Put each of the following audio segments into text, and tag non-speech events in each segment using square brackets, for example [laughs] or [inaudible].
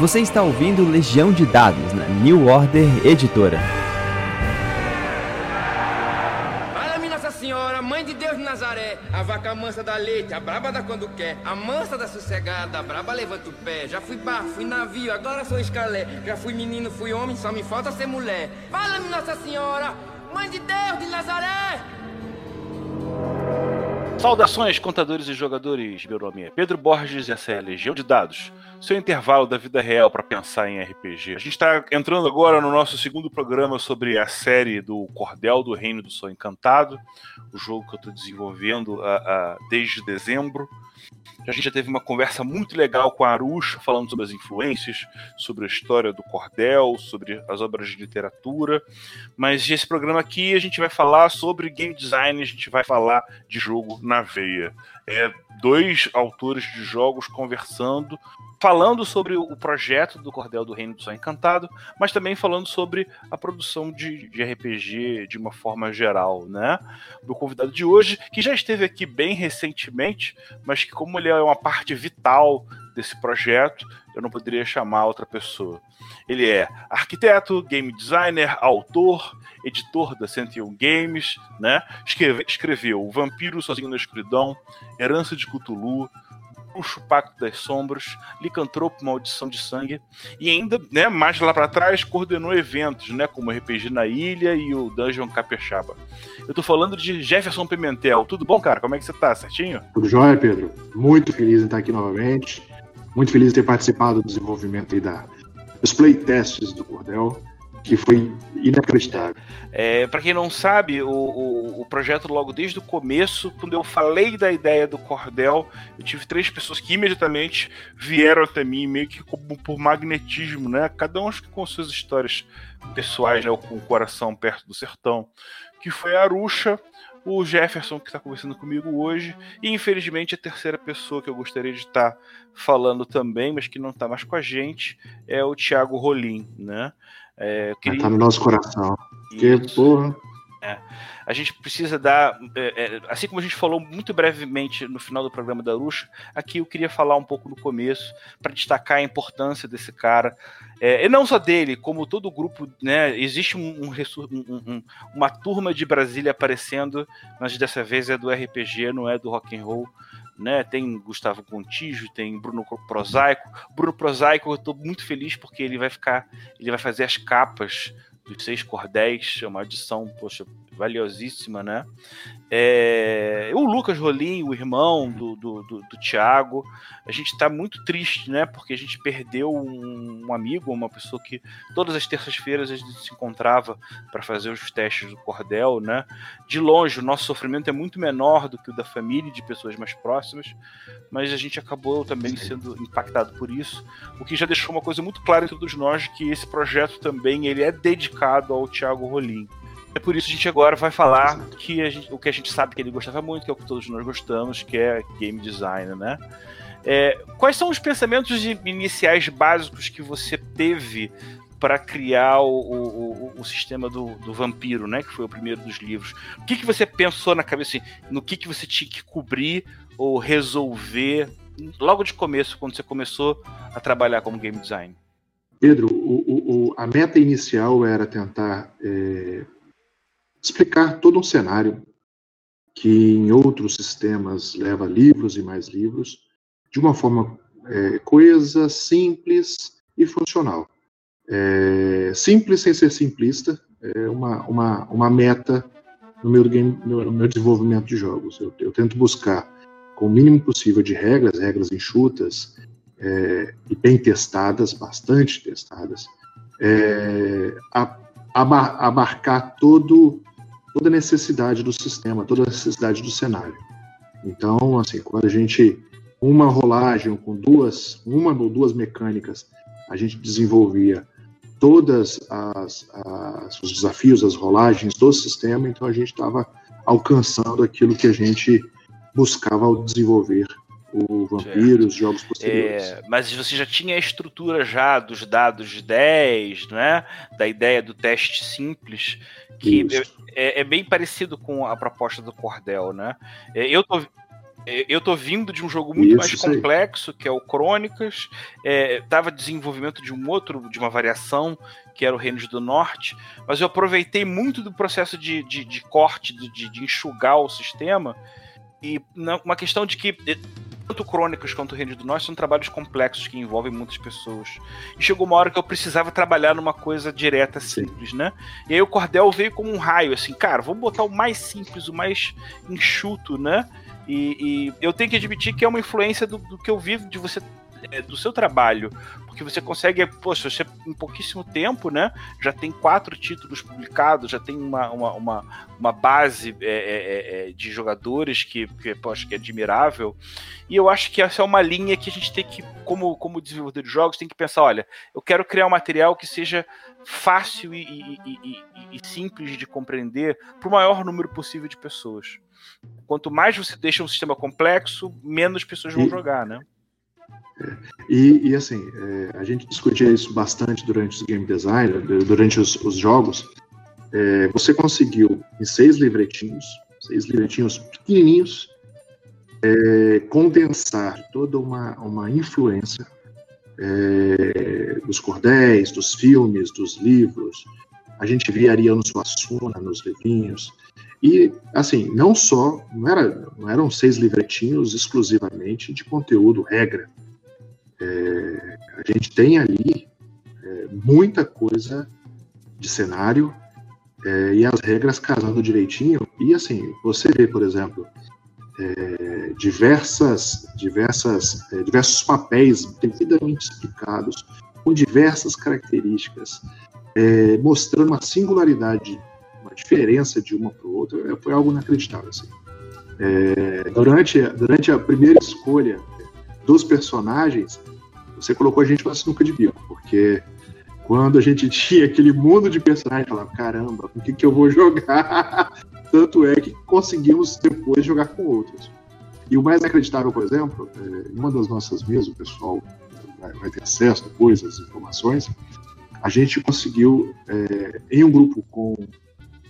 Você está ouvindo Legião de Dados na New Order Editora. Fala-me Nossa Senhora, Mãe de Deus de Nazaré, a vaca mansa da leite, a braba da quando quer, a mansa da sossegada, a braba levanta o pé. Já fui bar, fui navio, agora sou escalé. Já fui menino, fui homem, só me falta ser mulher. Fala-me Nossa Senhora, Mãe de Deus de Nazaré. Saudações, contadores e jogadores. Meu nome é Pedro Borges e essa é a Legião de Dados, seu intervalo da vida real para pensar em RPG. A gente está entrando agora no nosso segundo programa sobre a série do Cordel do Reino do Sol Encantado, o jogo que eu estou desenvolvendo uh, uh, desde dezembro. A gente já teve uma conversa muito legal com a Arusha, falando sobre as influências, sobre a história do cordel, sobre as obras de literatura. Mas esse programa aqui a gente vai falar sobre game design, a gente vai falar de jogo na veia. É dois autores de jogos conversando, falando sobre o projeto do Cordel do Reino do Sol Encantado, mas também falando sobre a produção de, de RPG de uma forma geral, né? Meu convidado de hoje, que já esteve aqui bem recentemente, mas que como ele é uma parte vital desse projeto, eu não poderia chamar outra pessoa. Ele é arquiteto, game designer, autor, editor da 101 Games, né? Escreve, escreveu O Vampiro Sozinho na Escuridão, Herança de Cthulhu, Bruxo Pacto das Sombras, Licantropo Maldição de Sangue, e ainda, né, mais lá para trás, coordenou eventos, né, como RPG na Ilha e o Dungeon Capixaba. Eu tô falando de Jefferson Pimentel. Tudo bom, cara? Como é que você tá? Certinho? Tudo jóia, Pedro. Muito feliz em estar aqui novamente. Muito feliz de ter participado do desenvolvimento aí da, dos playtests do Cordel que foi inacreditável. É, para quem não sabe, o, o, o, projeto logo desde o começo, quando eu falei da ideia do cordel, eu tive três pessoas que imediatamente vieram até mim, meio que por magnetismo, né? Cada um com suas histórias pessoais, né? Com o coração perto do sertão. Que foi a Arusha, o Jefferson, que está conversando comigo hoje, e infelizmente a terceira pessoa que eu gostaria de estar tá falando também, mas que não está mais com a gente, é o Thiago Rolim, né? É, queria... Tá no nosso coração. Que porra. É. A gente precisa dar, é, é, assim como a gente falou muito brevemente no final do programa da Ruxa, aqui eu queria falar um pouco no começo para destacar a importância desse cara, é, e não só dele, como todo o grupo, né? Existe um, um, um, uma turma de Brasília aparecendo, mas dessa vez é do RPG, não é do rock and roll né? Tem Gustavo Contígio, tem Bruno Prosaico. Bruno Prosaico, eu estou muito feliz porque ele vai ficar, ele vai fazer as capas dos seis cordéis, é uma adição, poxa, valiosíssima, né? É, o Lucas Rolim, o irmão do, do, do, do Thiago, a gente está muito triste, né? Porque a gente perdeu um, um amigo, uma pessoa que todas as terças-feiras a gente se encontrava para fazer os testes do cordel, né? De longe, o nosso sofrimento é muito menor do que o da família e de pessoas mais próximas, mas a gente acabou também sendo impactado por isso, o que já deixou uma coisa muito clara entre todos nós, que esse projeto também ele é dedicado ao Thiago Rolim. É por isso que a gente agora vai falar que gente, o que a gente sabe que ele gostava muito, que é o que todos nós gostamos, que é game design, né? É, quais são os pensamentos iniciais básicos que você teve para criar o, o, o, sistema do, do, vampiro, né? Que foi o primeiro dos livros. O que, que você pensou na cabeça, assim, no que, que você tinha que cobrir ou resolver logo de começo, quando você começou a trabalhar como game design? Pedro, a meta inicial era tentar é, explicar todo um cenário que em outros sistemas leva livros e mais livros, de uma forma é, coesa, simples e funcional. É, simples sem ser simplista é uma, uma, uma meta no meu, game, no meu desenvolvimento de jogos. Eu, eu, tento buscar, com o mínimo possível de regras, regras enxutas é, e bem testadas, bastante testadas, é, a, abarcar todo toda a necessidade do sistema, toda a necessidade do cenário. Então, assim, quando a gente uma rolagem com duas, uma ou duas mecânicas, a gente desenvolvia todas as, as os desafios, as rolagens do sistema, então a gente estava alcançando aquilo que a gente buscava ao desenvolver o Vampiro, os jogos posteriores. É, mas você já tinha a estrutura já dos dados de 10, né? Da ideia do teste simples, que é, é, bem parecido com a proposta do Cordel, né? É, eu tô, É, eu tô vindo de um jogo muito Isso, mais complexo, que é o Crônicas. É, tava desenvolvimento de um outro, de uma variação, que era o Reino do Norte. Mas eu aproveitei muito do processo de, de, de corte, de, de enxugar o sistema. E uma questão de que tanto Crônicas quanto o Reino do Norte são trabalhos complexos que envolvem muitas pessoas. E chegou uma hora que eu precisava trabalhar numa coisa direta, simples, né? E aí o Cordel veio como um raio, assim, cara, vamos botar o mais simples, o mais enxuto, né? E, e eu tenho que admitir que é uma influência do, do que eu vivo de você é, do seu trabalho, porque você consegue, poxa, você em pouquíssimo tempo, né, já tem quatro títulos publicados, já tem uma, uma, uma, uma base é, é, é, é de jogadores que, que, poxa, que é admirável, e eu acho que essa é uma linha que a gente tem que, como, como desenvolvedor de jogos, tem que pensar, olha, eu quero criar um material que seja fácil e, e, e, e simples de compreender para o maior número possível de pessoas. Quanto mais você deixa um sistema complexo, menos pessoas vão jogar, né? E, e, assim, é, a gente discutia isso bastante durante os game design, durante os, os jogos. É, você conseguiu, em seis livretinhos, seis livretinhos pequenininhos, é, condensar toda uma, uma influência é, dos cordéis, dos filmes, dos livros. A gente via Ariano Suassuna nos livrinhos. E, assim, não só, não, era, não eram seis livretinhos exclusivamente de conteúdo, regra é, a gente tem ali é, muita coisa de cenário é, e as regras casando direitinho. E assim, você vê, por exemplo, é, diversas, diversas, é, diversos papéis devidamente explicados, com diversas características, é, mostrando uma singularidade, uma diferença de uma para outra, foi algo inacreditável. Assim. durante, durante a primeira escolha dos personagens, você colocou a gente na sinuca de bico, porque quando a gente [laughs] tinha aquele mundo de personagens, falava, caramba, com que, que eu vou jogar? [laughs] Tanto é que conseguimos depois jogar com outros. E o mais acreditável, por exemplo, é, em uma das nossas mesas, o pessoal vai, vai, ter acesso depois às informações, a gente conseguiu, é, em um grupo com,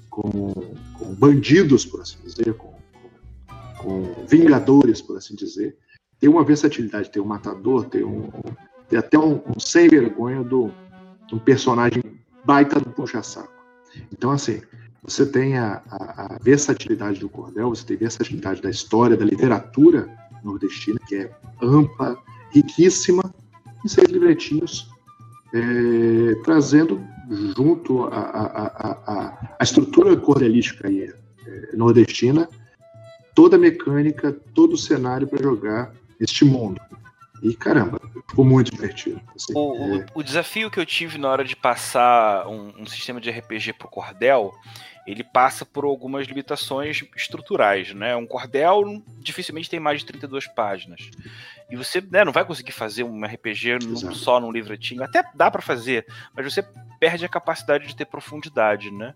com, com, bandidos, por assim dizer, com, com vingadores, por assim dizer, tem uma versatilidade, tem um matador, tem, um, tem até um, um sem vergonha do um personagem baita do puxa-saco. Então, assim, você tem a, a, a, versatilidade do cordel, você tem a versatilidade da história, da literatura nordestina, que é ampla, riquíssima, em seis livretinhos, é, trazendo junto a, a, a, estrutura cordelística aí, é, nordestina, toda a mecânica, todo o cenário para jogar este mundo. E caramba, ficou muito divertido. Assim, o, é... o, desafio que eu tive na hora de passar um, um sistema de RPG pro Cordel, ele passa por algumas limitações estruturais, né? Um cordel dificilmente tem mais de 32 páginas. E você né, não vai conseguir fazer um RPG num, só num livretinho. Até dá para fazer, mas você perde a capacidade de ter profundidade, né?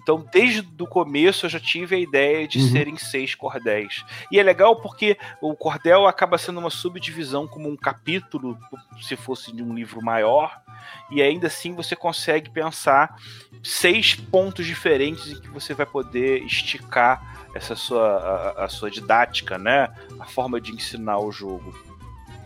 Então, desde o começo, eu já tive a ideia de uhum. serem seis cordéis. E é legal porque o cordel acaba sendo uma subdivisão, como um capítulo, se fosse de um livro maior, e ainda assim você consegue pensar seis pontos diferentes em que você vai poder esticar essa sua a, a sua didática, né? A forma de ensinar o jogo.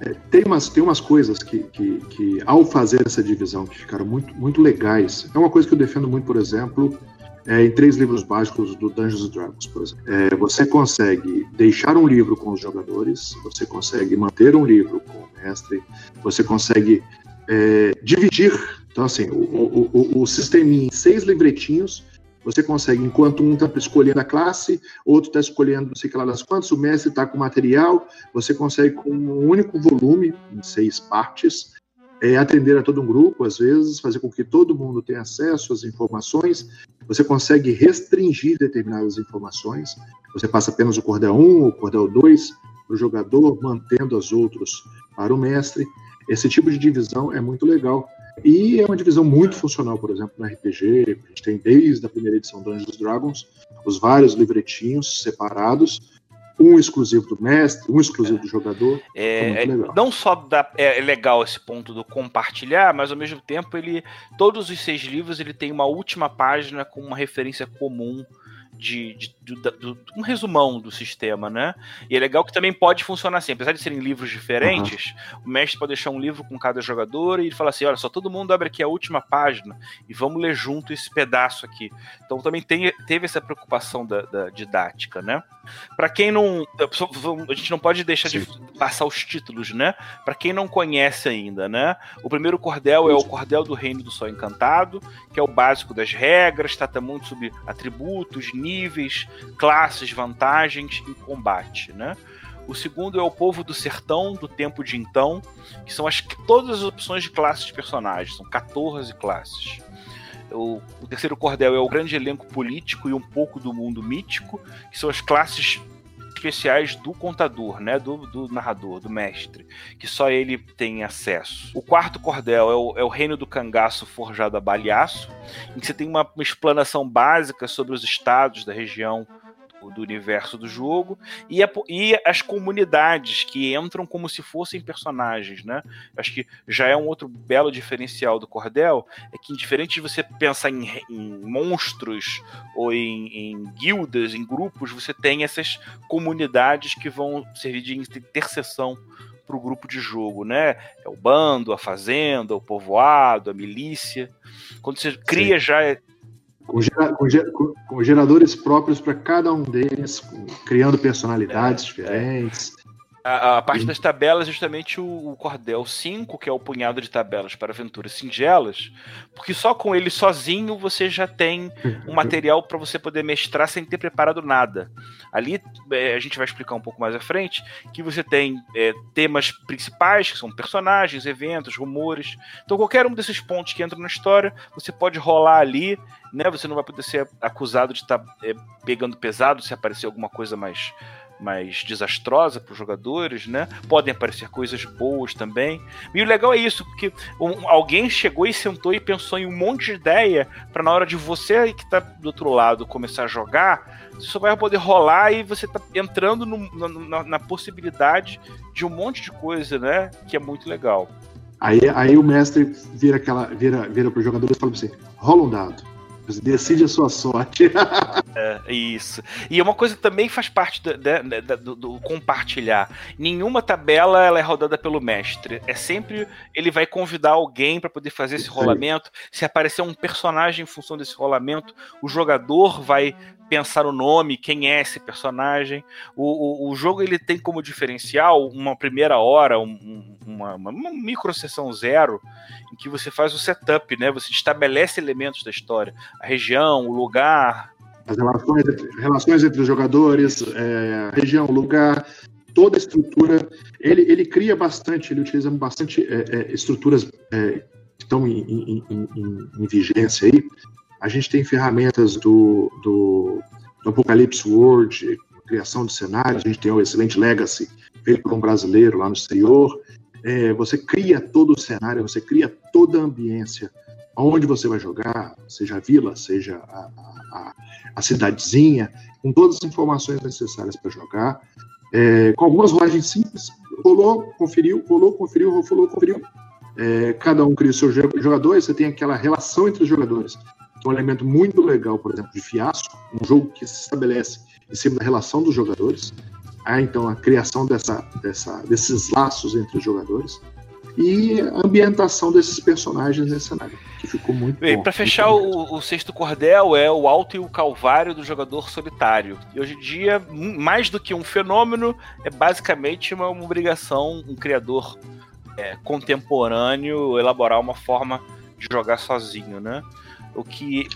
É, tem, umas, tem umas coisas que, que, que, ao fazer essa divisão, que ficaram muito, muito legais. É uma coisa que eu defendo muito, por exemplo, é, em três livros básicos do Dungeons Dragons, por exemplo. É, você consegue deixar um livro com os jogadores, você consegue manter um livro com o mestre, você consegue é, dividir. Então, assim, o, o, o, em seis livretinhos você consegue, enquanto um está escolhendo a classe, outro está escolhendo não sei que lá das quantas, o mestre está com material, você consegue, com um único volume, em seis partes, é, atender a todo um grupo, às vezes, fazer com que todo mundo tenha acesso às informações. Você consegue restringir determinadas informações. Você passa apenas o cordel 1 ou o cordel 2 para o jogador, mantendo as outras para o mestre. Esse tipo de divisão é muito legal e é uma divisão muito funcional, por exemplo, no RPG. A gente tem desde a primeira edição do Dungeons Dragons os vários livretinhos separados, um exclusivo do mestre, um exclusivo do jogador. É, é não só dá, é, é, legal esse ponto do compartilhar, mas ao mesmo tempo ele, todos os seis livros, ele tem uma última página com uma referência comum de, de, de, de, um resumão do sistema, né? E é legal que também pode funcionar assim, apesar de serem livros diferentes, uhum. o mestre pode deixar um livro com cada jogador e ele fala assim: olha só, todo mundo abre aqui a última página e vamos ler junto esse pedaço aqui. Então também tem, teve essa preocupação da, da didática, né? Para quem não. A gente não pode deixar Sim. de passar os títulos, né? Para quem não conhece ainda, né? O primeiro cordel é o Cordel do Reino do Sol Encantado, que é o básico das regras, trata muito sobre atributos, níveis, classes, vantagens e combate, né? O segundo é o Povo do Sertão, do Tempo de Então, que são as, todas as opções de classes de personagens, são 14 classes. O, o, terceiro cordel é o grande elenco político e um pouco do mundo mítico, que são as classes especiais do contador, né, do, do, narrador, do mestre, que só ele tem acesso. O quarto cordel é o, é o reino do cangaço forjado a baleaço, em que você tem uma, uma explanação básica sobre os estados da região do universo do jogo e, a, e, as comunidades que entram como se fossem personagens, né? Acho que já é um outro belo diferencial do Cordel, é que diferente de você pensar em, em monstros ou em, em, guildas, em grupos, você tem essas comunidades que vão servir de interseção para o grupo de jogo, né? É o bando, a fazenda, o povoado, a milícia. Quando você cria Sim. já com, gera, com, com geradores próprios para cada um deles, criando personalidades é, diferentes. A, a, parte das tabelas, justamente o, o, Cordel 5, que é o punhado de tabelas para aventuras singelas, porque só com ele sozinho você já tem um [laughs] material para você poder mestrar sem ter preparado nada. Ali é, a gente vai explicar um pouco mais à frente que você tem é, temas principais, que são personagens, eventos, rumores. Então, qualquer um desses pontos que entram na história, você pode rolar ali, né? Você não vai poder ser acusado de estar tá, é, pegando pesado se aparecer alguma coisa mais mais desastrosa para os jogadores, né? Podem aparecer coisas boas também. E o legal é isso, porque um, alguém chegou e sentou e pensou em um monte de ideia para na hora de você que está do outro lado começar a jogar, você só vai poder rolar e você tá entrando no, na, na, possibilidade de um monte de coisa, né? Que é muito legal. Aí, aí o mestre vira aquela vira vira para os jogadores e fala para você: rola um dado. Decide a sua sorte. [laughs] é, isso. E uma coisa que também faz parte do, do, do, compartilhar. Nenhuma tabela ela é rodada pelo mestre. É sempre ele vai convidar alguém para poder fazer esse rolamento. Se aparecer um personagem em função desse rolamento, o jogador vai pensar o nome, quem é esse personagem. O, o, o jogo ele tem como diferencial uma primeira hora, um, uma, uma, micro sessão zero, em que você faz o setup, né? Você estabelece elementos da história, a região, o lugar. As relações, relações entre os jogadores, é, região, lugar, toda a estrutura. Ele, ele cria bastante, ele utiliza bastante é, é, estruturas é, que estão em, em, em, em vigência aí, a gente tem ferramentas do, do, do Apocalipse World, criação de cenários, a gente tem o excelente Legacy, feito por um brasileiro lá no exterior. É, você cria todo o cenário, você cria toda a ambiência, onde você vai jogar, seja a vila, seja a, a, a cidadezinha, com todas as informações necessárias para jogar, é, com algumas rolagens simples. Rolou, conferiu, rolou, conferiu, rolou, conferiu. É, cada um cria o seu jogador, e você tem aquela relação entre os jogadores um elemento muito legal, por exemplo, de fiasco, um jogo que se estabelece em cima da relação dos jogadores, há então a criação dessa, dessa, desses laços entre os jogadores e a ambientação desses personagens nesse cenário, que ficou muito Bem. Para fechar o, o, sexto cordel é o alto e o calvário do jogador solitário. E hoje em dia, mais do que um fenômeno, é basicamente uma, uma obrigação um criador é, contemporâneo elaborar uma forma de jogar sozinho, né? O que,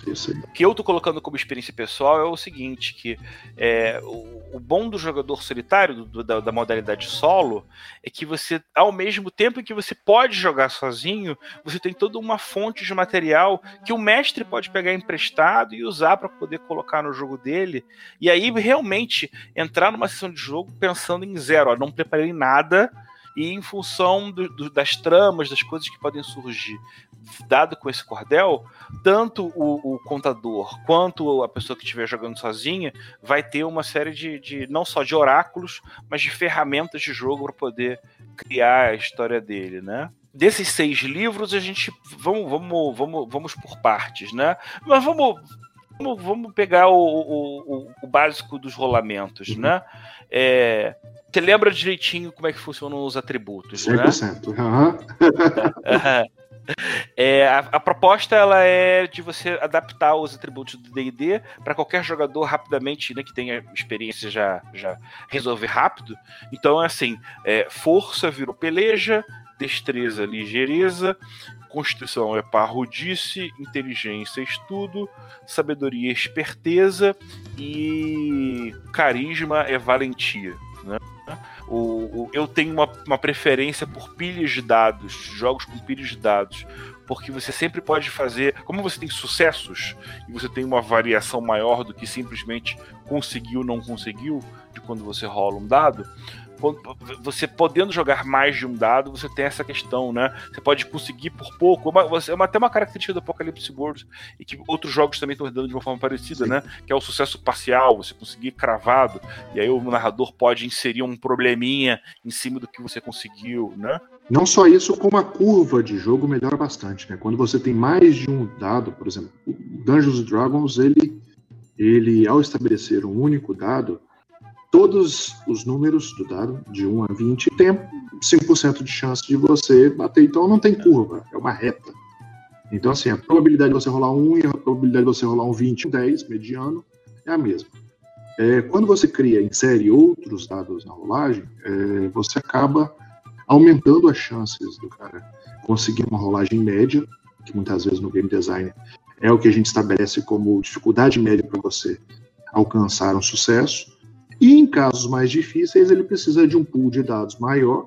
o que eu tô colocando como experiência pessoal é o seguinte, que é, o, o bom do jogador solitário, do, da, da, modalidade solo, é que você, ao mesmo tempo que você pode jogar sozinho, você tem toda uma fonte de material que o mestre pode pegar emprestado e usar para poder colocar no jogo dele, e aí realmente entrar numa sessão de jogo pensando em zero, ó, não preparei nada, e em função do, do, das tramas, das coisas que podem surgir, dado com esse cordel, tanto o, o, contador quanto a pessoa que estiver jogando sozinha vai ter uma série de, de não só de oráculos, mas de ferramentas de jogo para poder criar a história dele, né? Desses seis livros, a gente vamos, vamos, vamos, vamos por partes, né? Mas vamos vamos pegar o, o, o, básico dos rolamentos, uhum. né? É, você lembra direitinho como é que funcionam os atributos, 100%. né? Uhum. [laughs] É, a, a, proposta ela é de você adaptar os atributos do D&D para qualquer jogador rapidamente, né, que tenha experiência já, já resolver rápido. Então é assim, é, força virou peleja, destreza, ligeireza, constituição é parrudice, inteligência, estudo, sabedoria, esperteza e carisma é valentia. Né? O, o, eu tenho uma, uma preferência por pilhas de dados, jogos com pilhas de dados, porque você sempre pode fazer. Como você tem sucessos e você tem uma variação maior do que simplesmente conseguiu ou não conseguiu, de quando você rola um dado, você podendo jogar mais de um dado, você tem essa questão, né? Você pode conseguir por pouco. É uma, é até uma característica do Apocalipse World e que outros jogos também estão dando de uma forma parecida, Sim. né? Que é o sucesso parcial, você conseguir cravado, e aí o narrador pode inserir um probleminha em cima do que você conseguiu, né? Não só isso, como a curva de jogo melhora bastante, né? Quando você tem mais de um dado, por exemplo, o Dungeons Dragons, ele, ele ao estabelecer um único dado, todos os números do dado, de 1 a 20, tem 5% de chance de você bater. Então não tem curva, é uma reta. Então, assim, a probabilidade de você rolar um e a probabilidade de você rolar um 20, um 10, mediano, é a mesma. É, quando você cria, insere outros dados na rolagem, é, você acaba aumentando as chances do cara conseguir uma rolagem média, que muitas vezes no game design é o que a gente estabelece como dificuldade média para você alcançar um sucesso. E em casos mais difíceis, ele precisa de um pool de dados maior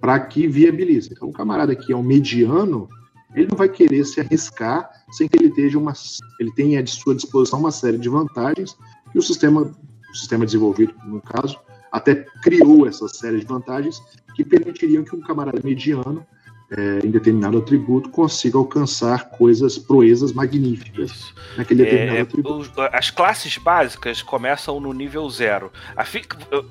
para que viabilize. Então, o camarada que é um mediano, ele não vai querer se arriscar sem que ele, esteja uma, ele tenha à sua disposição uma série de vantagens que o sistema, o sistema desenvolvido, no caso, até criou essa série de vantagens que permitiriam que um camarada mediano é, em determinado atributo consiga alcançar coisas, proezas magníficas Isso. naquele determinado é, atributo. as classes básicas começam no nível zero.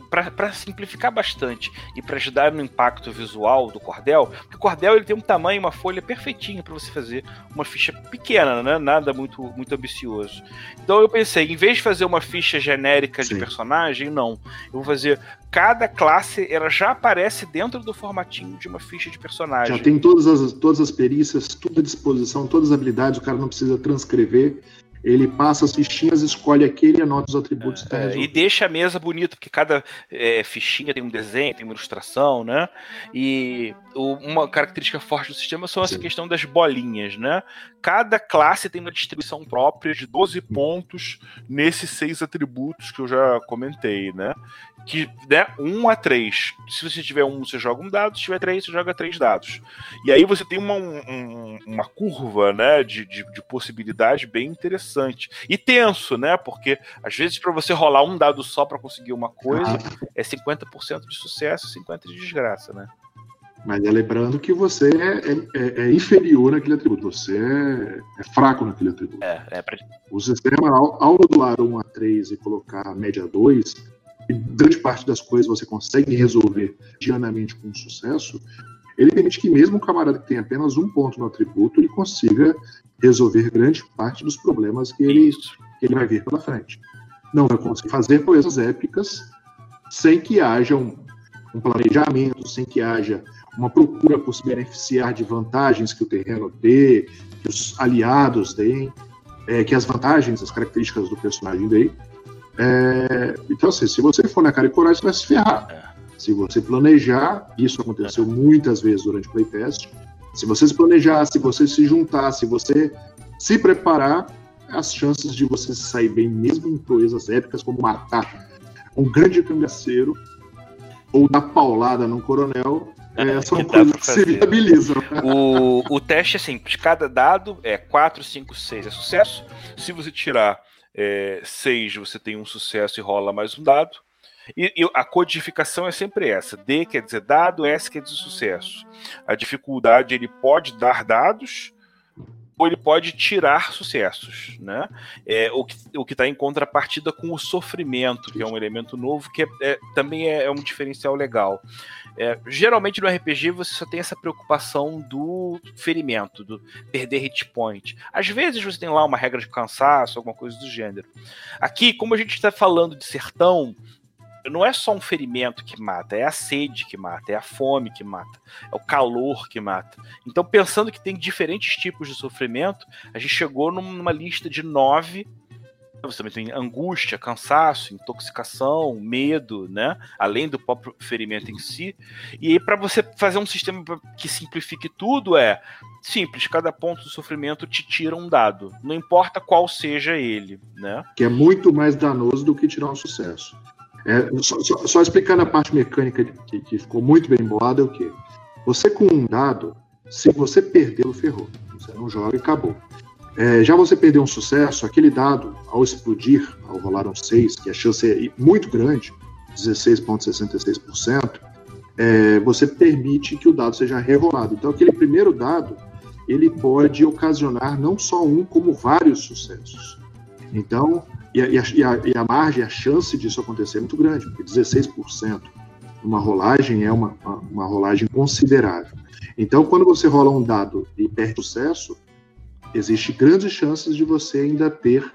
Para simplificar bastante e para ajudar no impacto visual do cordel, porque o cordel ele tem um tamanho, uma folha perfeitinha para você fazer uma ficha pequena, né? nada muito, muito ambicioso. Então eu pensei, em vez de fazer uma ficha genérica Sim. de personagem, não. Eu vou fazer cada classe, ela já aparece dentro do formatinho de uma ficha de personagem. Já tem todas as, todas as perícias, tudo à disposição, todas as habilidades, o cara não precisa transcrever. Ele passa as fichinhas, escolhe aquele e anota os atributos. É, e deixa a mesa bonita, porque cada é, fichinha tem um desenho, tem uma ilustração, né? E o, uma característica forte do sistema são essa Sim. questão das bolinhas, né? Cada classe tem uma distribuição própria de 12 pontos nesses seis atributos que eu já comentei, né? Que né, 1 a 3. Se você tiver um, você joga um dado, se tiver três, você joga três dados. E aí você tem uma, um, uma curva né, de, de, de, possibilidade bem interessante. E tenso, né? Porque às vezes para você rolar um dado só para conseguir uma coisa, é 50% de sucesso e 50% de desgraça, né? Mas é lembrando que você é, é, é, inferior naquele atributo, você é, é fraco naquele atributo. É, é pra... O sistema, ao, ao modular 1 a 3 e colocar a média 2, e grande parte das coisas você consegue resolver diariamente com sucesso, ele permite que mesmo um camarada que tem apenas um ponto no atributo, ele consiga resolver grande parte dos problemas que ele, que ele vai ver pela frente. Não vai conseguir fazer coisas épicas sem que haja um, um planejamento, sem que haja uma procura por se beneficiar de vantagens que o terreno dê, que os aliados deem, é, que as vantagens, as características do personagem deem. É, então, assim, se você for na cara e coragem, você vai se ferrar. É. Se você planejar, isso aconteceu muitas vezes durante o playtest. Se você se planejar, se você se juntar, se você se preparar, as chances de você sair bem, mesmo em coisas épicas, como matar um grande cangaceiro ou dar paulada num coronel, é, são que coisas que se viabilizam. O, o teste é simples: cada dado é 4, 5, 6 é sucesso. Se você tirar é, 6 você tem um sucesso e rola mais um dado. E, e, a codificação é sempre essa. D quer dizer dado, S quer dizer sucesso. A dificuldade ele pode dar dados, ou ele pode tirar sucessos, né? É, o que o está em contrapartida com o sofrimento, que é um elemento novo, que é, é, também é, é, um diferencial legal. É, geralmente no RPG você só tem essa preocupação do ferimento, do perder hit point. Às vezes você tem lá uma regra de cansaço, alguma coisa do gênero. Aqui, como a gente está falando de sertão, não é só um ferimento que mata, é a sede que mata, é a fome que mata, é o calor que mata. Então, pensando que tem diferentes tipos de sofrimento, a gente chegou numa lista de nove. Você também tem angústia, cansaço, intoxicação, medo, né? Além do próprio ferimento em si. E aí, para você fazer um sistema que simplifique tudo, é simples. Cada ponto do sofrimento te tira um dado. Não importa qual seja ele, né? Que é muito mais danoso do que tirar um sucesso. É, só, só, só, explicando a parte mecânica que, que, ficou muito bem bolada, é o quê? Você com um dado, se você perdê-lo, ferrou. Você não joga e acabou. É, já você perdeu um sucesso, aquele dado, ao explodir, ao rolar um 6, que a chance é muito grande, 16,66%, é, você permite que o dado seja rerolado. Então, aquele primeiro dado, ele pode ocasionar não só um, como vários sucessos. Então, e a, e, a, e a, margem, a chance disso acontecer é muito grande, porque 16% numa rolagem é uma, uma, uma, rolagem considerável. Então, quando você rola um dado e perde sucesso, existe grandes chances de você ainda ter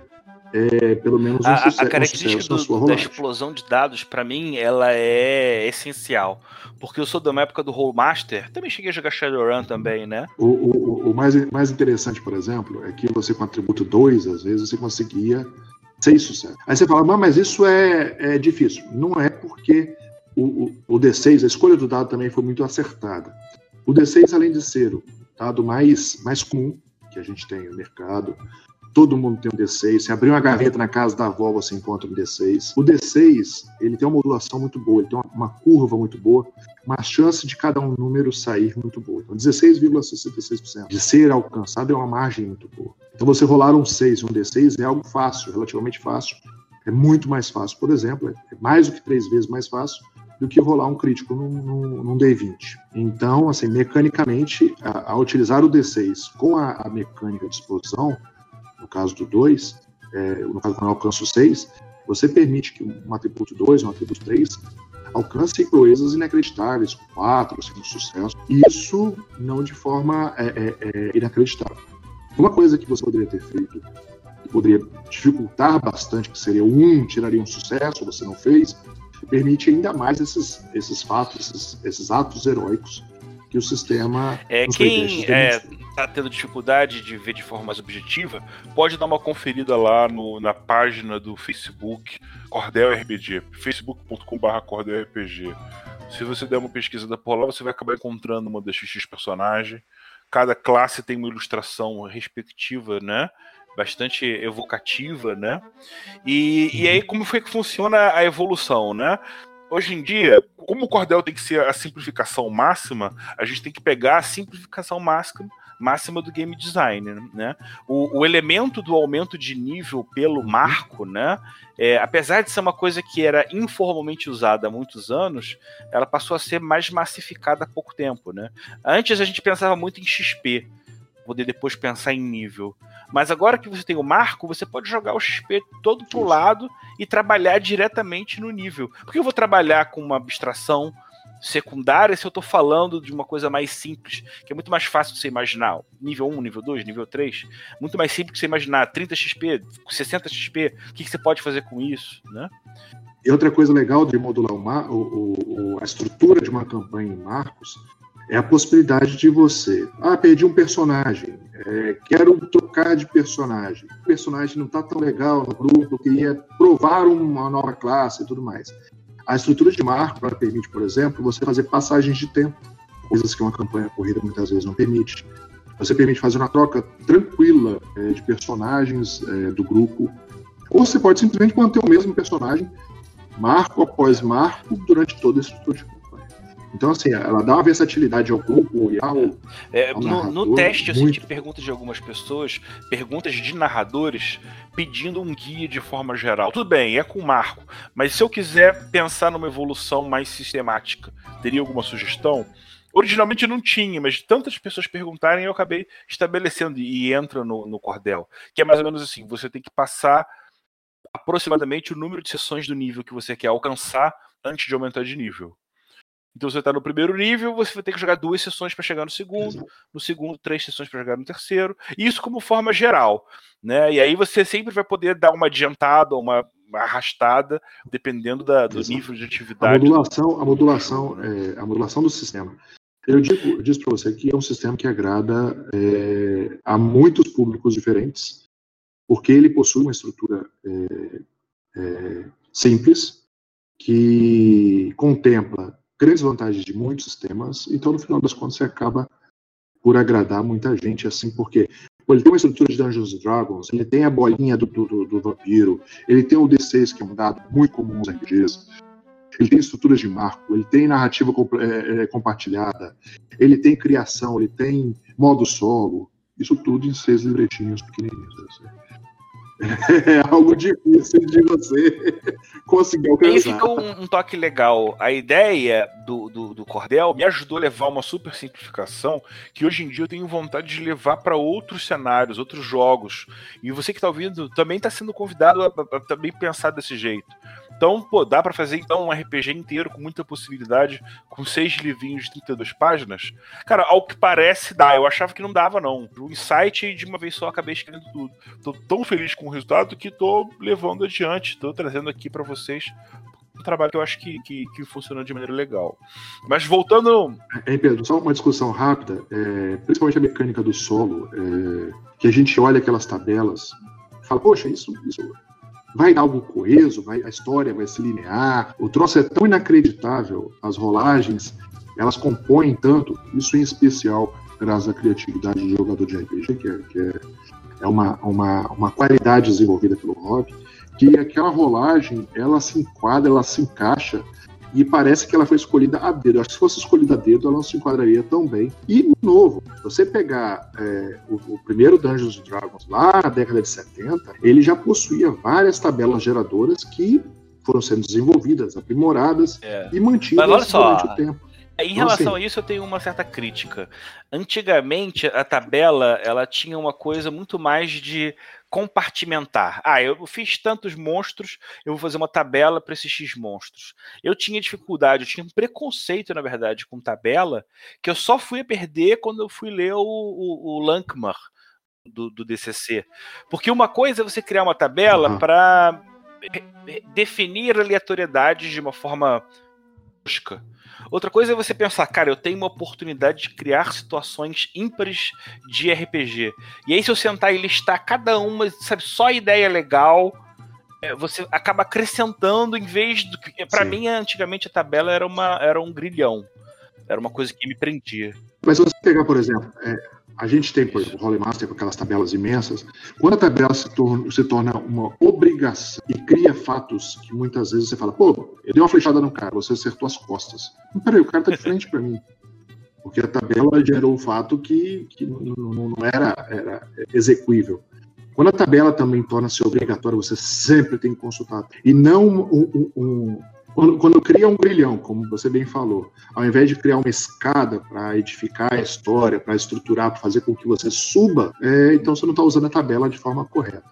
é, pelo menos um, a, sucesso, a característica um do, da explosão de dados, para mim, ela é essencial. Porque eu sou da época do Rollmaster, também cheguei a jogar Shadowrun também, né? O, o, o mais, mais interessante, por exemplo, é que você com atributo 2, às vezes, você conseguia seis sucessos. Aí você fala, mas isso é, é difícil. Não é porque o, o, o, D6, a escolha do dado também foi muito acertada. O D6, além de ser o dado mais, mais comum que a gente tem no mercado, todo mundo tem um D6. Se abrir uma gaveta na casa da avó, você encontra um D6. O D6, ele tem uma modulação muito boa, ele tem uma, uma curva muito boa, uma chance de cada um número sair muito boa. Então, 16,66% de ser alcançado é uma margem muito boa. Então, você rolar um 6 e um D6 é algo fácil, relativamente fácil. É muito mais fácil, por exemplo, é mais do que três vezes mais fácil do que rolar um crítico num, num, num D20. Então, assim, mecanicamente, ao utilizar o D6 com a, a mecânica de explosão, no caso do 2, é, no caso quando alcança o 6, você permite que um atributo 2, um atributo 3, alcance proezas inacreditáveis, com 4, 5 sucessos. Isso não de forma é, é, é, inacreditável. Uma coisa que você poderia ter feito, que poderia dificultar bastante, que seria um, tiraria um sucesso, você não fez, permite ainda mais esses, esses fatos, esses, esses atos heróicos que o sistema. É, quem está é, tendo dificuldade de ver de forma mais objetiva, pode dar uma conferida lá no, na página do Facebook Cordel RPG, facebook.com.br Cordel RPG. Se você der uma pesquisada por lá, você vai acabar encontrando uma desses personagens. Cada classe tem uma ilustração respectiva, né? Bastante evocativa, né? E, e aí, como foi que funciona a evolução, né? hoje em dia, como o cordel tem que ser a simplificação máxima, a gente tem que pegar a simplificação máxima, máxima do game design, né? O, o elemento do aumento de nível pelo marco, né? É, apesar de ser uma coisa que era informalmente usada há muitos anos, ela passou a ser mais massificada há pouco tempo, né? Antes a gente pensava muito em XP, poder depois pensar em nível. Mas agora que você tem o marco, você pode jogar o XP todo pro lado e trabalhar diretamente no nível. Porque eu vou trabalhar com uma abstração secundária se eu estou falando de uma coisa mais simples, que é muito mais fácil de você imaginar. Nível 1, nível 2, nível 3. Muito mais simples que você imaginar 30 XP, 60 XP, o que, que você pode fazer com isso, né? E outra coisa legal de modular o, o, o, a estrutura de uma campanha em Marcos é a possibilidade de você, ah, perdi um personagem, é, quero trocar de personagem, o personagem não está tão legal no grupo, queria provar uma nova classe e tudo mais. A estrutura de marco ela permite, por exemplo, você fazer passagens de tempo, coisas que uma campanha corrida muitas vezes não permite. Você permite fazer uma troca tranquila é, de personagens é, do grupo, ou você pode simplesmente manter o mesmo personagem, marco após marco, durante toda a estrutura de campanha. Então, assim, ela dá uma versatilidade ao grupo e ao. É, ao no, no, teste, eu muito... senti perguntas de algumas pessoas, perguntas de narradores, pedindo um guia de forma geral. Tudo bem, é com o Marco, mas se eu quiser pensar numa evolução mais sistemática, teria alguma sugestão? Originalmente não tinha, mas tantas pessoas perguntarem, eu acabei estabelecendo e entra no, no cordel. Que é mais ou menos assim: você tem que passar aproximadamente o número de sessões do nível que você quer alcançar antes de aumentar de nível. Então você está no primeiro nível, você vai ter que jogar duas sessões para chegar no segundo, no segundo três sessões para jogar no terceiro, isso como forma geral, né? E aí você sempre vai poder dar uma adiantada, uma, uma arrastada, dependendo da, do nível de atividade. A modulação, a modulação, é, a modulação do sistema. Eu digo, eu disse para você que é um sistema que agrada é, a muitos públicos diferentes, porque ele possui uma estrutura é, é simples que contempla grandes vantagens de muitos sistemas, então no final das contas você acaba por agradar muita gente, assim, porque ele tem uma estrutura de Dungeons Dragons, ele tem a bolinha do, do, do vampiro, ele tem o D6, que é um dado muito comum nos RPGs, ele tem estruturas de marco, ele tem narrativa é, é, compartilhada, ele tem criação, ele tem modo solo, isso tudo em seis livretinhos pequenininhos. Assim [laughs] é algo difícil de você [laughs] conseguir alcançar. Aí fica um, um, toque legal. A ideia do, do, do, Cordel me ajudou a levar uma super simplificação que hoje em dia eu tenho vontade de levar para outros cenários, outros jogos. E você que está ouvindo também está sendo convidado a, a, a também pensar desse jeito. Então, pô, dá para fazer então um RPG inteiro com muita possibilidade, com seis livrinhos de 32 páginas? Cara, ao que parece dá. Eu achava que não dava, não. O insight de uma vez só acabei escrevendo tudo. Tô tão feliz com o resultado que tô levando adiante, tô trazendo aqui para vocês um trabalho que eu acho que, que, que funcionou de maneira legal. Mas voltando. É, Pedro, só uma discussão rápida, é, principalmente a mecânica do solo, é, que a gente olha aquelas tabelas, fala, poxa, isso, isso vai dar algo coeso, vai, a história vai se linear. O troço é tão inacreditável, as rolagens, elas compõem tanto, isso em especial graças à criatividade do jogador de RPG, que é, que é, é uma, uma, uma qualidade desenvolvida pelo Rob, que aquela rolagem, ela se enquadra, ela se encaixa e parece que ela foi escolhida a dedo. Acho que se fosse escolhida a dedo, ela não se enquadraria tão bem. E, de novo, você pegar é, o, o, primeiro Dungeons Dragons lá na década de 70, ele já possuía várias tabelas geradoras que foram sendo desenvolvidas, aprimoradas é. e mantidas durante o tempo. Em então, relação assim, a isso, eu tenho uma certa crítica. Antigamente, a tabela ela tinha uma coisa muito mais de compartimentar. Ah, eu fiz tantos monstros, eu vou fazer uma tabela para esses X monstros. Eu tinha dificuldade, eu tinha um preconceito, na verdade, com tabela, que eu só fui a perder quando eu fui ler o, o, o Lankmar do, do, DCC. Porque uma coisa é você criar uma tabela uhum. para definir aleatoriedades de uma forma brusca. Outra coisa é você pensar, cara, eu tenho uma oportunidade de criar situações ímpares de RPG. E aí, se eu sentar e listar cada uma, sabe, só ideia legal, é, você acaba acrescentando em vez do que. Para mim, antigamente a tabela era, uma, era um grilhão. Era uma coisa que me prendia. Mas se você pegar, por exemplo, é, a gente tem, por exemplo, o Holy Master com aquelas tabelas imensas. Quando a tabela se torna, se torna uma obrigação e cria fatos que muitas vezes você fala, pô, eu dei uma flechada no cara, você acertou as costas. Mas peraí, o cara tá de frente para mim. Porque a tabela gerou um fato que, que não, não era, era execuível. Quando a tabela também torna-se obrigatória, você sempre tem que consultar. E não um, um quando, quando cria um grilhão, como você bem falou, ao invés de criar uma escada para edificar a história, para estruturar, para fazer com que você suba, é, então você não está usando a tabela de forma correta.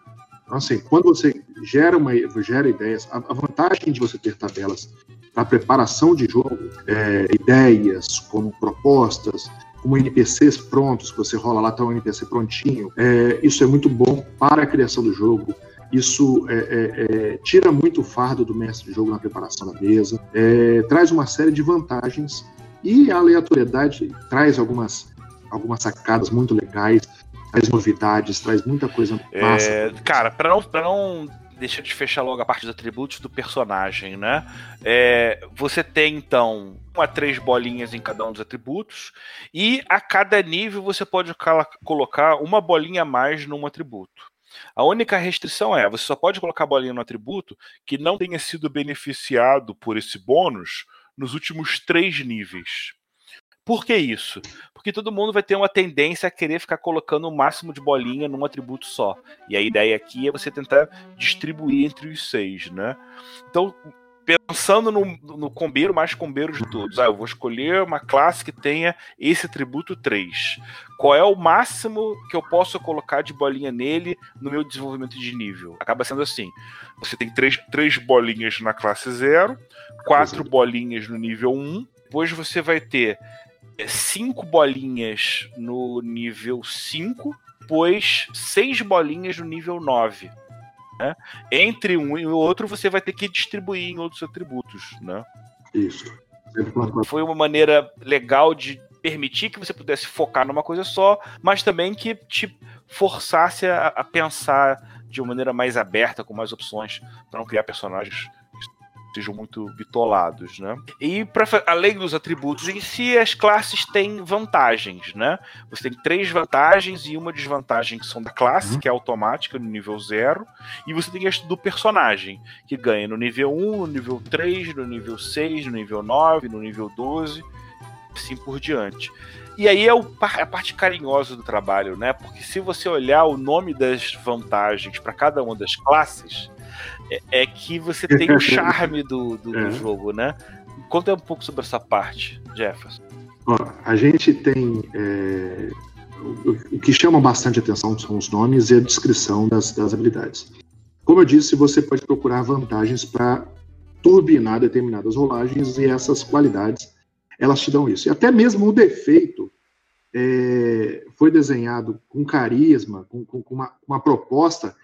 Então, assim, quando você gera, uma, gera ideias, a, a vantagem de você ter tabelas para preparação de jogo, é, ideias como propostas, como NPCs prontos, que você rola lá, tá um NPC prontinho, é, isso é muito bom para a criação do jogo, isso é, é, é, tira muito o fardo do mestre de jogo na preparação da mesa, é, traz uma série de vantagens e a aleatoriedade traz algumas, algumas sacadas muito legais, traz novidades, traz muita coisa é, massa. cara, para não, pra não deixar de fechar logo a parte dos atributos do personagem, né? É, você tem então uma três bolinhas em cada um dos atributos e a cada nível você pode colocar uma bolinha a mais num atributo. A única restrição é, você só pode colocar a bolinha no atributo que não tenha sido beneficiado por esse bônus nos últimos três níveis. Por que isso? Porque todo mundo vai ter uma tendência a querer ficar colocando o máximo de bolinha num atributo só. E a ideia aqui é você tentar distribuir entre os seis, né? Então, pensando no, no combeiro mais combeiro de todos. Ah, eu vou escolher uma classe que tenha esse atributo 3. Qual é o máximo que eu posso colocar de bolinha nele no meu desenvolvimento de nível? Acaba sendo assim: você tem três, três bolinhas na classe 0, quatro bolinhas no nível 1, depois você vai ter é, cinco bolinhas no nível 5, pois seis bolinhas no nível 9. Né? Entre um e o outro, você vai ter que distribuir em outros atributos. Né? Isso. Foi uma maneira legal de permitir que você pudesse focar numa coisa só, mas também que te forçasse a, a pensar de uma maneira mais aberta, com mais opções, para não criar personagens sejam muito bitolados, né? E pra, além dos atributos em si, as classes têm vantagens, né? Você tem três vantagens e uma desvantagem que são da classe, uhum. que é automática no nível 0, e você tem as do personagem, que ganha no nível 1, no nível 3, no nível 6, no nível 9, no nível 12, assim por diante. E aí é a parte carinhosa do trabalho, né? Porque se você olhar o nome das vantagens para cada uma das classes, é, é que você tem o charme do, do, [laughs] é. do, jogo, né? Conta um pouco sobre essa parte, Jefferson. Ó, a gente tem. É, o, o, que chama bastante atenção são os nomes e a descrição das, das habilidades. Como eu disse, você pode procurar vantagens para turbinar determinadas rolagens e essas qualidades elas te dão isso. E até mesmo o defeito é, foi desenhado com carisma, com, com, com uma, uma, proposta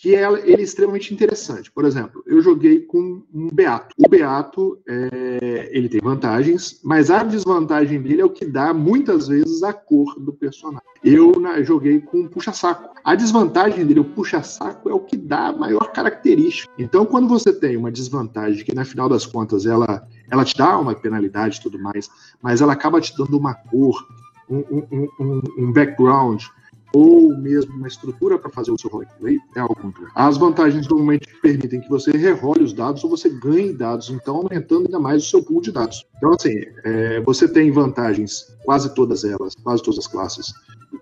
que é, ele é extremamente interessante. Por exemplo, eu joguei com um Beato. O Beato, é, ele tem vantagens, mas a desvantagem dele é o que dá, muitas vezes, a cor do personagem. Eu na, joguei com um puxa-saco. A desvantagem dele, o puxa-saco, é o que dá a maior característica. Então, quando você tem uma desvantagem, que, na final das contas, ela, ela te dá uma penalidade e tudo mais, mas ela acaba te dando uma cor, um, um, um, um background, ou mesmo uma estrutura para fazer o seu roleplay, é algo muito. As vantagens normalmente permitem que você rerole os dados ou você ganhe dados, então aumentando ainda mais o seu pool de dados. Então, assim, é, você tem vantagens, quase todas elas, quase todas as classes,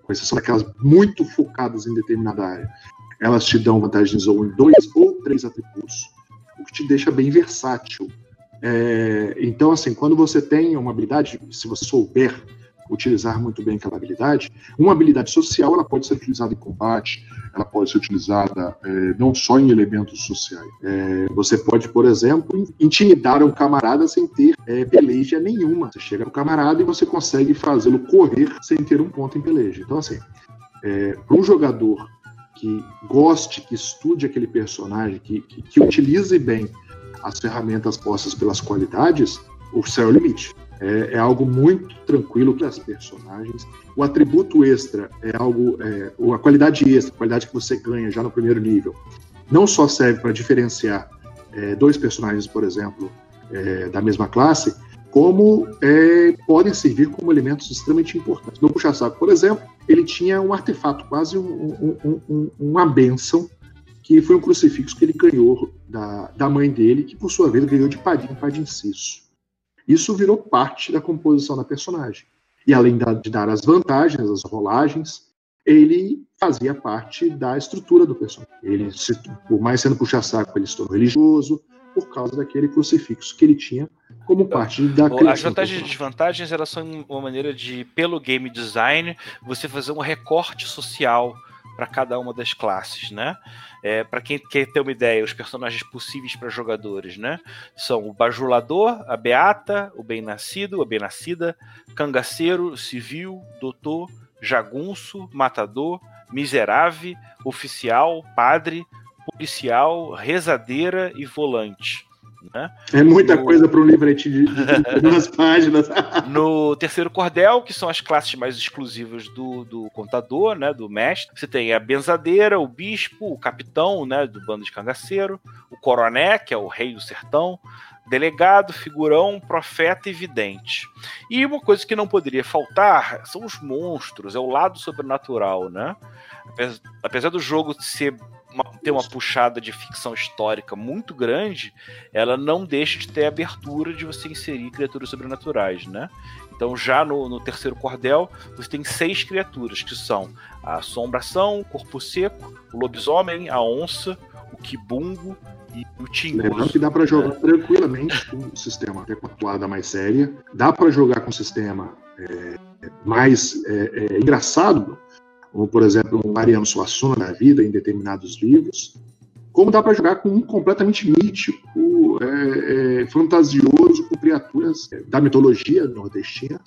com exceção daquelas muito focadas em determinada área, elas te dão vantagens ou em dois ou três atributos, o que te deixa bem versátil. É, então, assim, quando você tem uma habilidade, se você souber utilizar muito bem aquela habilidade. Uma habilidade social ela pode ser utilizada em combate, ela pode ser utilizada é, não só em elementos sociais. É, você pode, por exemplo, intimidar um camarada sem ter é, peleja nenhuma. Você chega no camarada e você consegue fazê-lo correr sem ter um ponto em peleja. Então, assim, é, para um jogador que goste, que estude aquele personagem, que, que, que utilize bem as ferramentas postas pelas qualidades, o céu é o limite. É, é, algo muito tranquilo para as personagens. O atributo extra é algo, é, a qualidade extra, a qualidade que você ganha já no primeiro nível, não só serve para diferenciar é, dois personagens, por exemplo, é, da mesma classe, como é, podem servir como elementos extremamente importantes. No Puxa-Saco, por exemplo, ele tinha um artefato, quase um, um, um, uma benção, que foi um crucifixo que ele ganhou da, da mãe dele, que por sua vez ganhou de Padim Cisso. Isso virou parte da composição da personagem. E além de dar as vantagens, as rolagens, ele fazia parte da estrutura do personagem. Ele, por mais sendo puxa-saco, ele se tornou religioso por causa daquele crucifixo que ele tinha como parte da criação. As vantagens e desvantagens elas são uma maneira de, pelo game design, você fazer um recorte social para cada uma das classes, né? É, para quem quer ter uma ideia, os personagens possíveis para jogadores, né? São o bajulador, a beata, o bem-nascido, a bem-nascida, cangaceiro, civil, doutor, jagunço, matador, miserável, oficial, padre, policial, rezadeira e volante. Né? É muita no... coisa para um livretinho de, de [laughs] duas páginas. no terceiro cordel, que são as classes mais exclusivas do, do contador, né, do mestre, você tem a benzadeira, o bispo, o capitão, né, do bando de cangaceiro, o coroné, que é o rei do sertão, delegado, figurão, profeta e vidente. E uma coisa que não poderia faltar são os monstros, é o lado sobrenatural, né? Apesar do jogo ser uma, ter uma puxada de ficção histórica muito grande, ela não deixa de ter a abertura de você inserir criaturas sobrenaturais, né? Então, já no, no, terceiro cordel, você tem seis criaturas, que são a assombração, o corpo seco, o lobisomem, a onça, o kibungo e o tingoso. Lembrando que dá para jogar é. tranquilamente com o sistema até com a atuada mais séria. Dá para jogar com o sistema é, mais é, é, engraçado, como por exemplo um Mariano Suassuna da vida em determinados livros, como dá para jogar com um completamente mítico, é, é, fantasioso, com criaturas da mitologia nordestina,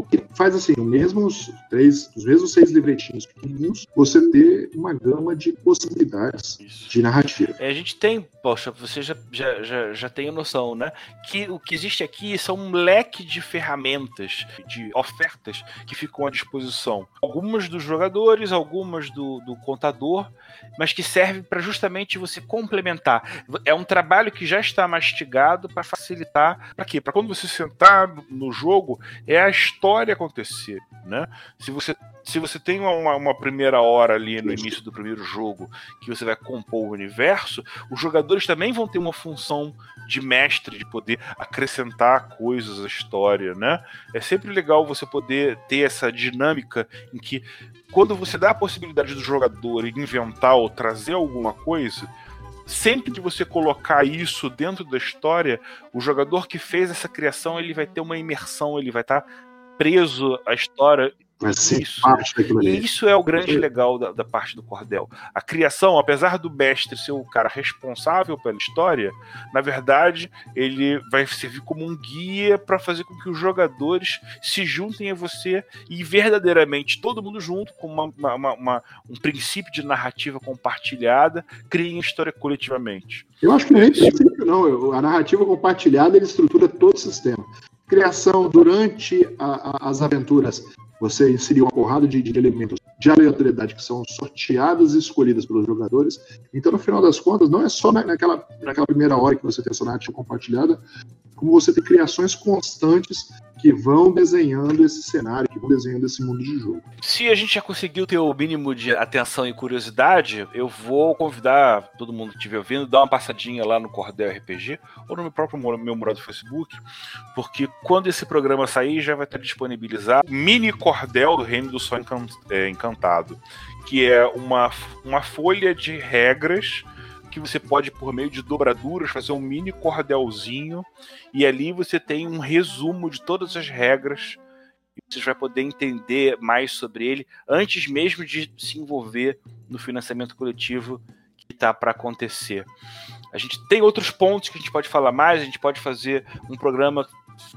o que faz assim, os mesmos três, os mesmos seis livretinhos pequenininhos, você ter uma gama de possibilidades Isso. de narrativa. É, a gente tem, poxa, você já, já, já, já tem a noção, né? Que o que existe aqui são um leque de ferramentas, de ofertas que ficam à disposição. Algumas dos jogadores, algumas do, do contador, mas que servem para justamente você complementar. É um trabalho que já está mastigado para facilitar. Para quê? Para quando você sentar no jogo, é a história acontecer, né? Se você se você tem uma, uma, primeira hora ali no início do primeiro jogo que você vai compor o universo, os jogadores também vão ter uma função de mestre, de poder acrescentar coisas à história, né? É sempre legal você poder ter essa dinâmica em que quando você dá a possibilidade do jogador inventar ou trazer alguma coisa, sempre que você colocar isso dentro da história, o jogador que fez essa criação ele vai ter uma imersão, ele vai estar tá preso à história isso. E isso é o grande legal da, da, parte do cordel. A criação, apesar do mestre ser o cara responsável pela história, na verdade, ele vai servir como um guia para fazer com que os jogadores se juntem a você e verdadeiramente todo mundo junto, com uma, uma, uma, um princípio de narrativa compartilhada, criem a história coletivamente. Eu acho que não é princípio, não. A narrativa compartilhada ele estrutura todo o sistema criação durante a, a, as aventuras você inserir uma porrada de, de, elementos de aleatoriedade que são sorteadas e escolhidas pelos jogadores. Então, no final das contas, não é só naquela, naquela primeira hora que você tem essa narrativa compartilhada, como você tem criações constantes que vão desenhando esse cenário, que vão desenhando esse mundo de jogo. Se a gente já conseguiu ter o mínimo de atenção e curiosidade, eu vou convidar todo mundo que estiver ouvindo, dar uma passadinha lá no Cordel RPG ou no meu próprio meu mural do Facebook, porque quando esse programa sair já vai estar disponibilizado mini Cordel do Reino do Sol é, Encantado, que é uma, uma folha de regras que você pode, por meio de dobraduras, fazer um mini cordelzinho e ali você tem um resumo de todas as regras você vai poder entender mais sobre ele antes mesmo de se envolver no financiamento coletivo que está para acontecer. A gente tem outros pontos que a gente pode falar mais, a gente pode fazer um programa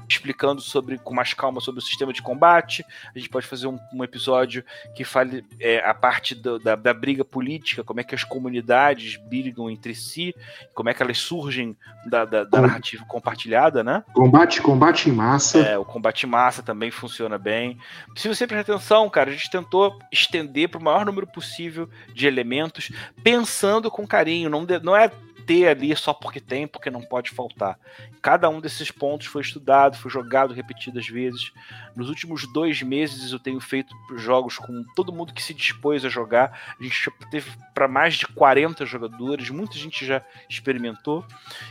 explicando sobre com mais calma sobre o sistema de combate. A gente pode fazer um, um episódio que fale é, a parte do, da, da, briga política, como é que as comunidades brigam entre si, como é que elas surgem da, da, da narrativa compartilhada, né? Combate, combate em massa. É, o combate em massa também funciona bem. Se você prestar atenção, cara, a gente tentou estender para o maior número possível de elementos, pensando com carinho. Não, de, não é ter ali só porque tem, porque não pode faltar. Cada um desses pontos foi estudado, foi jogado repetidas vezes. Nos últimos dois meses eu tenho feito jogos com todo mundo que se dispôs a jogar. A gente teve para mais de 40 jogadores, muita gente já experimentou.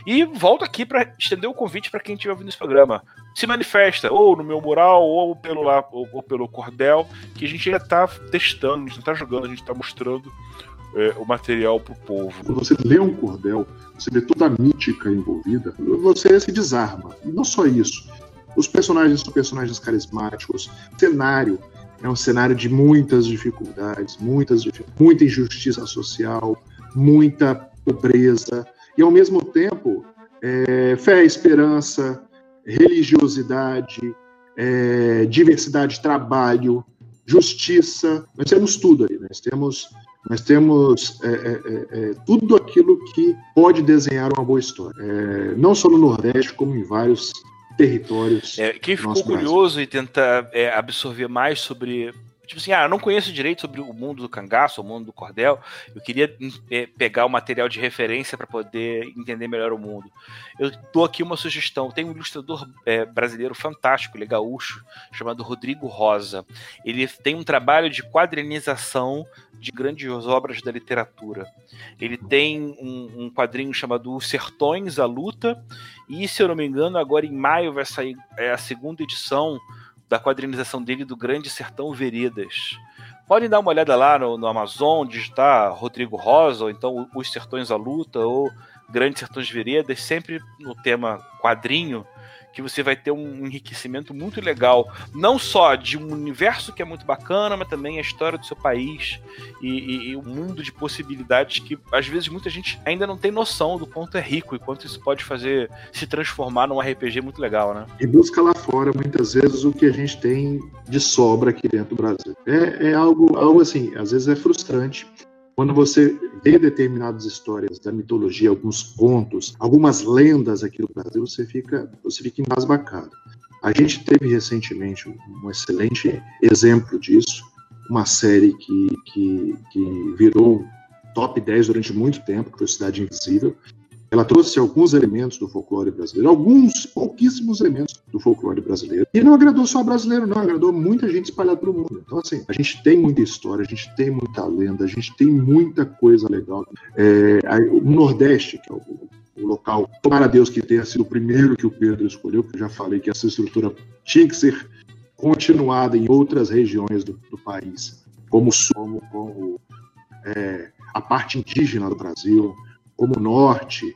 E volto aqui para estender o convite para quem estiver ouvindo esse programa. Se manifesta, ou no meu mural, ou pelo, lá, ou, ou pelo Cordel, que a gente já está testando, a gente está jogando, a gente está mostrando é, o material para o povo. Quando você lê um cordel, você vê toda a mítica envolvida, você se desarma. E não só isso. Os personagens são personagens carismáticos. O cenário é um cenário de muitas dificuldades, muitas muita injustiça social, muita pobreza e ao mesmo tempo é, fé, esperança, religiosidade, é, diversidade de trabalho, justiça. Nós temos tudo ali. Nós temos nós temos é, é, é, é, tudo aquilo que pode desenhar uma boa história. É, não só no Nordeste, como em vários territórios. É, quem ficou curioso Brasil. e tentar absorver mais sobre Tipo assim, ah, eu não conheço direito sobre o mundo do cangaço, o mundo do cordel. Eu queria é, pegar o material de referência para poder entender melhor o mundo. Eu dou aqui uma sugestão. Tem um ilustrador é, brasileiro fantástico, ele é gaúcho, chamado Rodrigo Rosa. Ele tem um trabalho de quadrinização de grandes obras da literatura. Ele tem um, um quadrinho chamado Os Sertões, a Luta, e se eu não me engano, agora em maio vai sair é, a segunda edição da quadrinização dele do Grande Sertão Veredas. Podem dar uma olhada lá no, no Amazon, digitar Rodrigo Rosa, ou então Os Sertões à Luta, ou Grandes Sertões Veredas, sempre no tema quadrinho que você vai ter um enriquecimento muito legal, não só de um universo que é muito bacana, mas também a história do seu país e, e, e o mundo de possibilidades que às vezes muita gente ainda não tem noção do quanto é rico e quanto isso pode fazer se transformar num RPG muito legal, né? E busca lá fora muitas vezes o que a gente tem de sobra aqui dentro do Brasil. É, é algo, algo assim, às vezes é frustrante quando você vê determinadas histórias da mitologia, alguns contos, algumas lendas aqui no Brasil, você fica, você fica embasbacado. A gente teve recentemente um excelente exemplo disso, uma série que, que, que virou top 10 durante muito tempo, que foi Cidade Invisível, ela trouxe alguns elementos do folclore brasileiro, alguns pouquíssimos elementos do folclore brasileiro. E não agradou só brasileiro, não, agradou muita gente espalhada pelo mundo. Então, assim, a gente tem muita história, a gente tem muita lenda, a gente tem muita coisa legal. É, o Nordeste, que é o, o local, tomara Deus que tenha sido o primeiro que o Pedro escolheu, porque eu já falei que essa estrutura tinha que ser continuada em outras regiões do, do país, como, como, como é, a parte indígena do Brasil, como o Norte,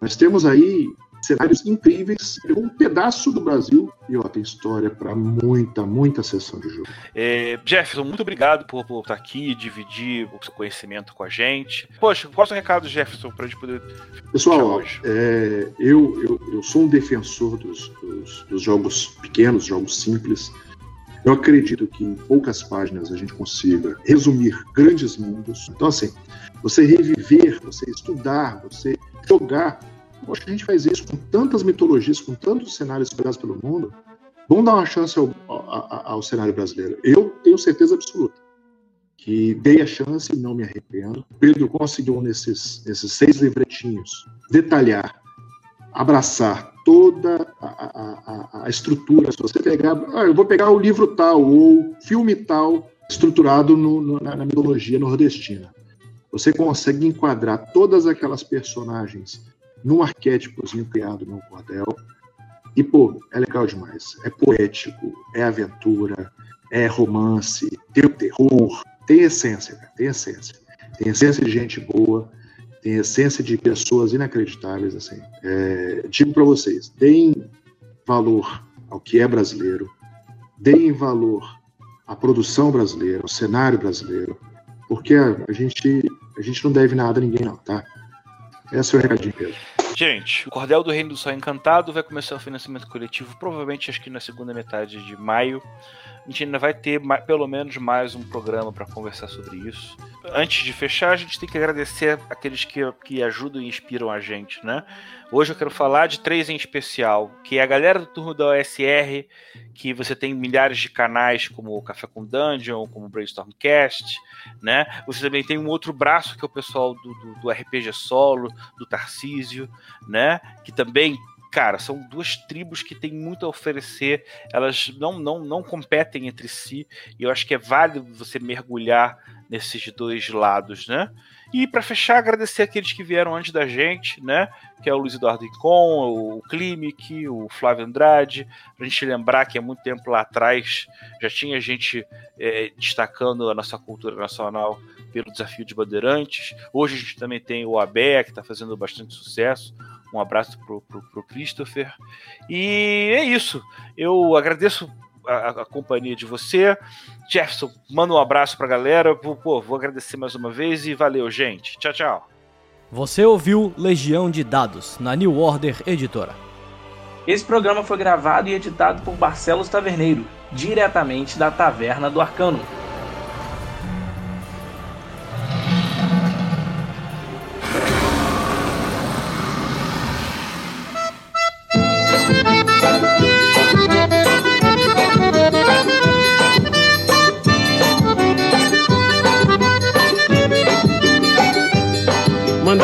nós temos aí cenários incríveis, um pedaço do Brasil e ó, tem história para muita, muita sessão de jogo. É, Jefferson, muito obrigado por, por, estar aqui, dividir o seu conhecimento com a gente. Poxa, qual é o seu recado, Jefferson, para a gente poder. Pessoal, é, eu, eu, eu sou um defensor dos, dos, dos jogos pequenos, jogos simples. Eu acredito que em poucas páginas a gente consiga resumir grandes mundos. Então, assim, você reviver, você estudar, você jogar. Poxa, a gente faz isso com tantas mitologias, com tantos cenários espalhados pelo mundo. Vamos dar uma chance ao, ao, ao, cenário brasileiro. Eu tenho certeza absoluta que dei a chance e não me arrependo. Pedro conseguiu, nesses, nesses seis livretinhos, detalhar, abraçar toda a, a, a, estrutura. Se você pegar, ah, eu vou pegar o livro tal ou filme tal, estruturado no, no, na, na mitologia nordestina. Você consegue enquadrar todas aquelas personagens num arquétipozinho criado no cordel. E, pô, é legal demais. É poético, é aventura, é romance, tem o terror, tem essência, cara, tem essência. Tem essência de gente boa, tem essência de pessoas inacreditáveis, assim. É, digo para vocês, deem valor ao que é brasileiro, deem valor à produção brasileira, ao cenário brasileiro, porque a, a gente a gente não deve nada a ninguém, não, tá? Esse é o recadinho, Pedro. Gente, o Cordel do Reino do Sol Encantado vai começar o financiamento coletivo, provavelmente acho que na segunda metade de maio. A gente ainda vai ter pelo menos mais um programa para conversar sobre isso. Antes de fechar, a gente tem que agradecer aqueles que, que ajudam e inspiram a gente, né? Hoje eu quero falar de três em especial, que é a galera do turno da OSR, que você tem milhares de canais como o Café com Dungeon, como o Brainstormcast, né? Você também tem um outro braço que é o pessoal do, do, do RPG Solo, do Tarcísio, né? Que também cara, são duas tribos que têm muito a oferecer, elas não, não, não competem entre si, e eu acho que é válido você mergulhar nesses dois lados, né? E para fechar, agradecer aqueles que vieram antes da gente, né? Que é o Luiz Eduardo Incon, o Klimek, o Flávio Andrade. Pra gente lembrar que há muito tempo lá atrás já tinha gente é, destacando a nossa cultura nacional pelo desafio de bandeirantes. Hoje a gente também tem o ABE, que está fazendo bastante sucesso. Um abraço pro, pro, pro Christopher. E é isso. Eu agradeço a, a, companhia de você. Jefferson, manda um abraço pra galera. Pô, vou agradecer mais uma vez e valeu, gente. Tchau, tchau. Você ouviu Legião de Dados, na New Order Editora. Esse programa foi gravado e editado por Barcelos Taverneiro, diretamente da Taverna do Arcano.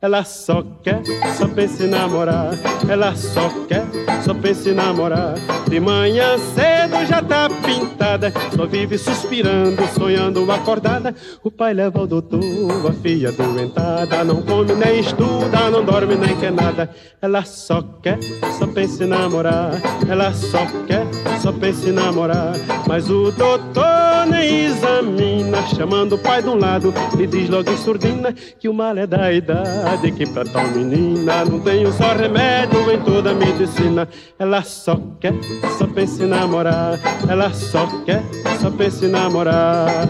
Ela só quer, só pensa em namorar. Ela só quer, só pensa em namorar. De manhã cedo já tá pintada, só vive suspirando, sonhando acordada. O pai leva ao doutor, a filha doentada, não come nem estuda, não dorme nem quer nada. Ela só quer, só pensa em namorar. Ela só quer, só pensa em namorar. Mas o doutor nem examina, chamando o pai de um lado, lhe diz logo em surdina que o mal é da idade verdade que pra tal menina não tenho só remédio em toda a medicina. Ela só quer, só pensa em namorar. Ela só quer, só pensa em namorar.